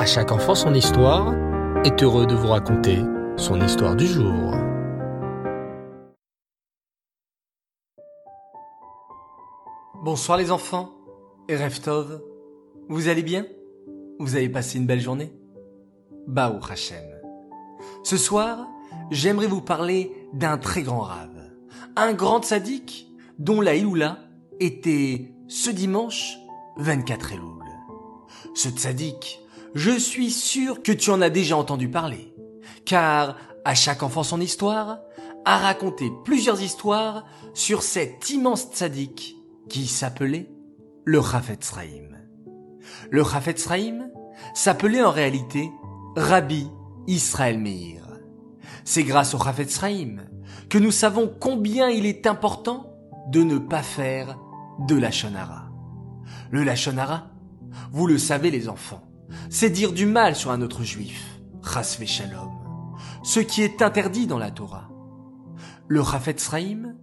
À chaque enfant son histoire est heureux de vous raconter son histoire du jour. Bonsoir les enfants et Reftov. Vous allez bien? Vous avez passé une belle journée? Baou Hachem. Ce soir, j'aimerais vous parler d'un très grand rave, un grand sadique dont la Iloula était ce dimanche 24 Elul. Ce tzaddik, je suis sûr que tu en as déjà entendu parler, car à chaque enfant son histoire a raconté plusieurs histoires sur cet immense tzaddik qui s'appelait le Chafetz Raïm. Le Chafetz Raïm s'appelait en réalité Rabbi Israël Meir. C'est grâce au Chafetz Raïm que nous savons combien il est important de ne pas faire de la shonara. Le lachonara, vous le savez les enfants, c'est dire du mal sur un autre juif, chasve shalom, ce qui est interdit dans la Torah. Le Chafetz Raïm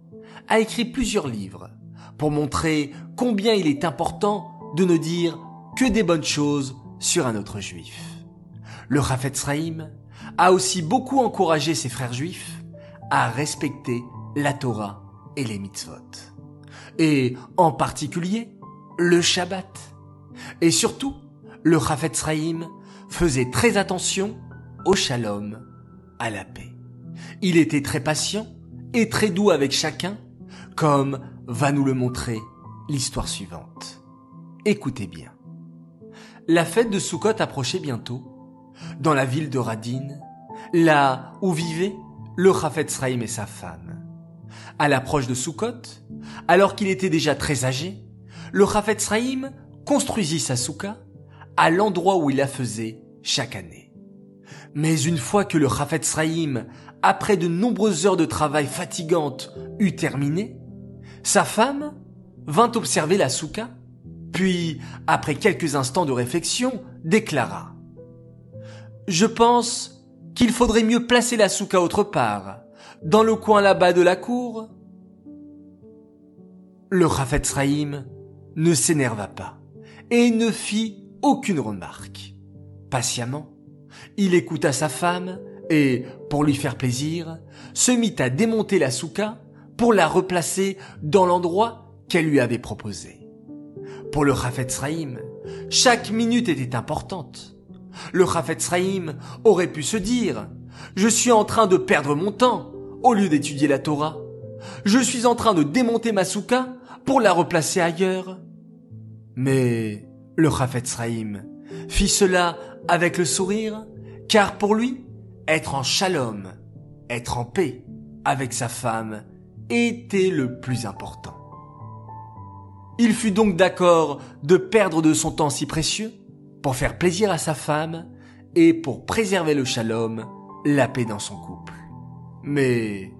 a écrit plusieurs livres pour montrer combien il est important de ne dire que des bonnes choses sur un autre juif. Le Chafetz Raïm a aussi beaucoup encouragé ses frères juifs à respecter la Torah et les mitzvot. Et en particulier, le Shabbat. Et surtout, le Chafetz Raïm faisait très attention au shalom, à la paix. Il était très patient et très doux avec chacun, comme va nous le montrer l'histoire suivante. Écoutez bien. La fête de Sukkot approchait bientôt, dans la ville de Radin, là où vivait le Chafetz Raïm et sa femme. À l'approche de Sukkot, alors qu'il était déjà très âgé, le Chafetz Raïm construisit sa souka à l'endroit où il la faisait chaque année. Mais une fois que le Chafetz Raïm, après de nombreuses heures de travail fatigantes, eut terminé, sa femme vint observer la souka, puis, après quelques instants de réflexion, déclara Je pense qu'il faudrait mieux placer la souka autre part, dans le coin là-bas de la cour. Le Chafetz Raïm ne s'énerva pas et ne fit aucune remarque. Patiemment, il écouta sa femme et, pour lui faire plaisir, se mit à démonter la souka pour la replacer dans l'endroit qu'elle lui avait proposé. Pour le Chafetz Raïm, chaque minute était importante. Le Chafetz Raïm aurait pu se dire Je suis en train de perdre mon temps au lieu d'étudier la Torah. Je suis en train de démonter ma souka pour la replacer ailleurs. Mais le Chafetz Raïm fit cela avec le sourire, car pour lui, être en shalom, être en paix avec sa femme, était le plus important. Il fut donc d'accord de perdre de son temps si précieux pour faire plaisir à sa femme et pour préserver le shalom, la paix dans son couple. Mais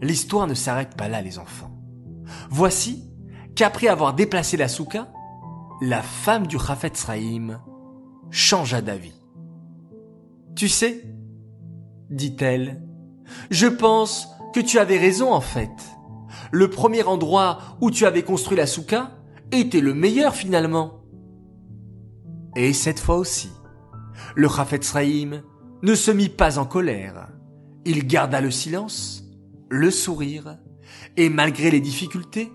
l'histoire ne s'arrête pas là, les enfants. Voici qu'après avoir déplacé la souka, la femme du Chafetz Raïm changea d'avis. Tu sais, dit-elle, je pense que tu avais raison en fait. Le premier endroit où tu avais construit la souka était le meilleur finalement. Et cette fois aussi, le Chafetz Raïm ne se mit pas en colère. Il garda le silence, le sourire, et malgré les difficultés,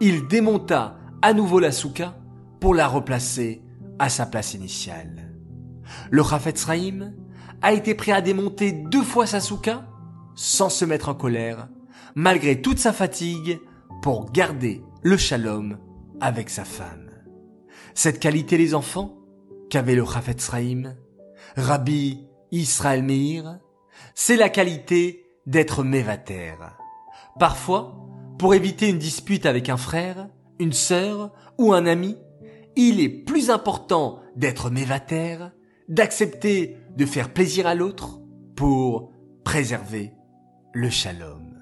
il démonta à nouveau la souka pour la replacer à sa place initiale. Le Chafetz Raïm a été prêt à démonter deux fois sa souka sans se mettre en colère, malgré toute sa fatigue, pour garder le shalom avec sa femme. Cette qualité, les enfants, qu'avait le Chafetz Raïm, Rabbi Israël Meir, c'est la qualité d'être mévater. Parfois, pour éviter une dispute avec un frère, une sœur ou un ami, il est plus important d'être mévater, d'accepter de faire plaisir à l'autre pour préserver le shalom.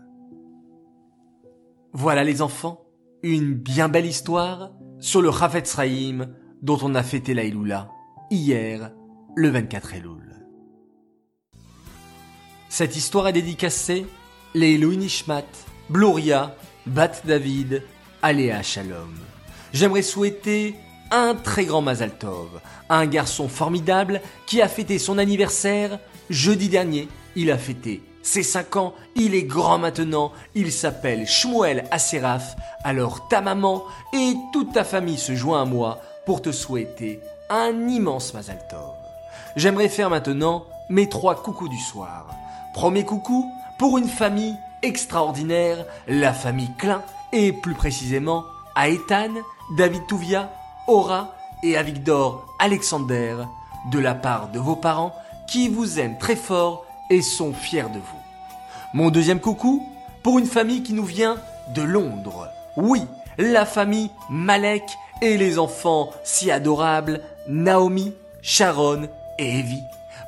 Voilà les enfants, une bien belle histoire sur le Chafetz Raïm dont on a fêté la hier, le 24 Elul. Cette histoire est dédicacée les Nishmat, Gloria, Bat David, Aléa Shalom. J'aimerais souhaiter un très grand Mazal Tov, un garçon formidable qui a fêté son anniversaire jeudi dernier. Il a fêté ses 5 ans, il est grand maintenant, il s'appelle Shmuel Aseraf. Alors ta maman et toute ta famille se joint à moi pour te souhaiter un immense Mazal Tov. J'aimerais faire maintenant mes trois coucous du soir. Premier coucou pour une famille extraordinaire, la famille Klein, et plus précisément à David Touvia, Aura et Avigdor Alexander, de la part de vos parents qui vous aiment très fort et sont fiers de vous. Mon deuxième coucou pour une famille qui nous vient de Londres. Oui, la famille Malek et les enfants si adorables Naomi, Sharon et Evie.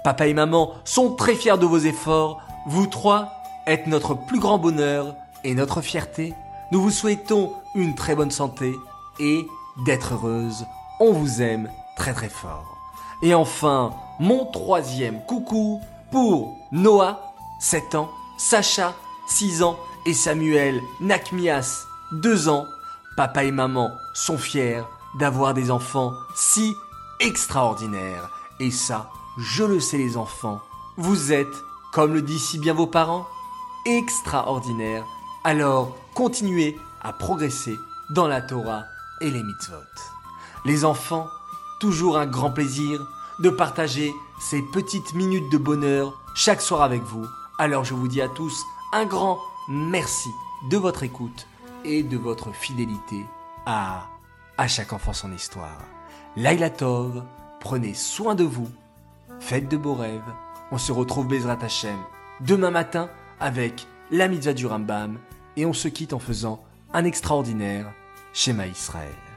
Papa et maman sont très fiers de vos efforts. Vous trois êtes notre plus grand bonheur et notre fierté. Nous vous souhaitons une très bonne santé et d'être heureuse. On vous aime très très fort. Et enfin, mon troisième coucou pour Noah, 7 ans, Sacha, 6 ans et Samuel Nakmias, 2 ans. Papa et maman sont fiers d'avoir des enfants si extraordinaires. Et ça, je le sais les enfants, vous êtes, comme le disent si bien vos parents, extraordinaires. Alors, continuez à progresser dans la Torah les mitzvot. Les enfants, toujours un grand plaisir de partager ces petites minutes de bonheur chaque soir avec vous. Alors je vous dis à tous un grand merci de votre écoute et de votre fidélité à à chaque enfant son histoire. Laila Tov, prenez soin de vous, faites de beaux rêves. On se retrouve Bezrat Hashem demain matin avec la mitzvah du Rambam et on se quitte en faisant un extraordinaire schéma Israël.